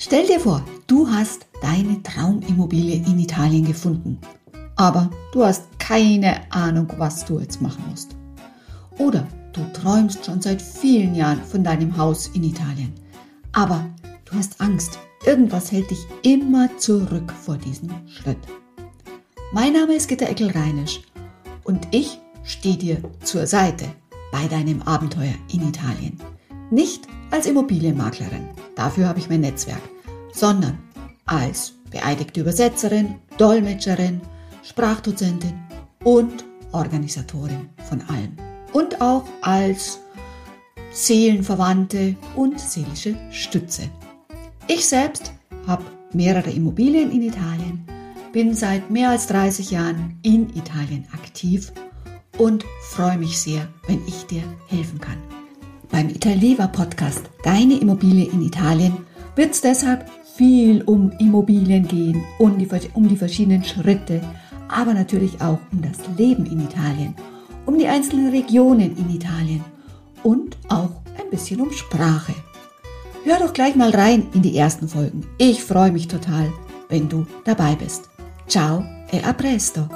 Stell dir vor, du hast deine Traumimmobilie in Italien gefunden, aber du hast keine Ahnung, was du jetzt machen musst. Oder du träumst schon seit vielen Jahren von deinem Haus in Italien, aber du hast Angst, irgendwas hält dich immer zurück vor diesem Schritt. Mein Name ist Gitta Eckel-Reinisch und ich stehe dir zur Seite bei deinem Abenteuer in Italien. Nicht als Immobilienmaklerin, dafür habe ich mein Netzwerk, sondern als beeidigte Übersetzerin, Dolmetscherin, Sprachdozentin und Organisatorin von allem. Und auch als Seelenverwandte und seelische Stütze. Ich selbst habe mehrere Immobilien in Italien, bin seit mehr als 30 Jahren in Italien aktiv und freue mich sehr, wenn ich dir helfen kann. Beim Italiva Podcast Deine Immobilie in Italien wird es deshalb viel um Immobilien gehen, um die, um die verschiedenen Schritte, aber natürlich auch um das Leben in Italien, um die einzelnen Regionen in Italien und auch ein bisschen um Sprache. Hör doch gleich mal rein in die ersten Folgen. Ich freue mich total, wenn du dabei bist. Ciao e a presto!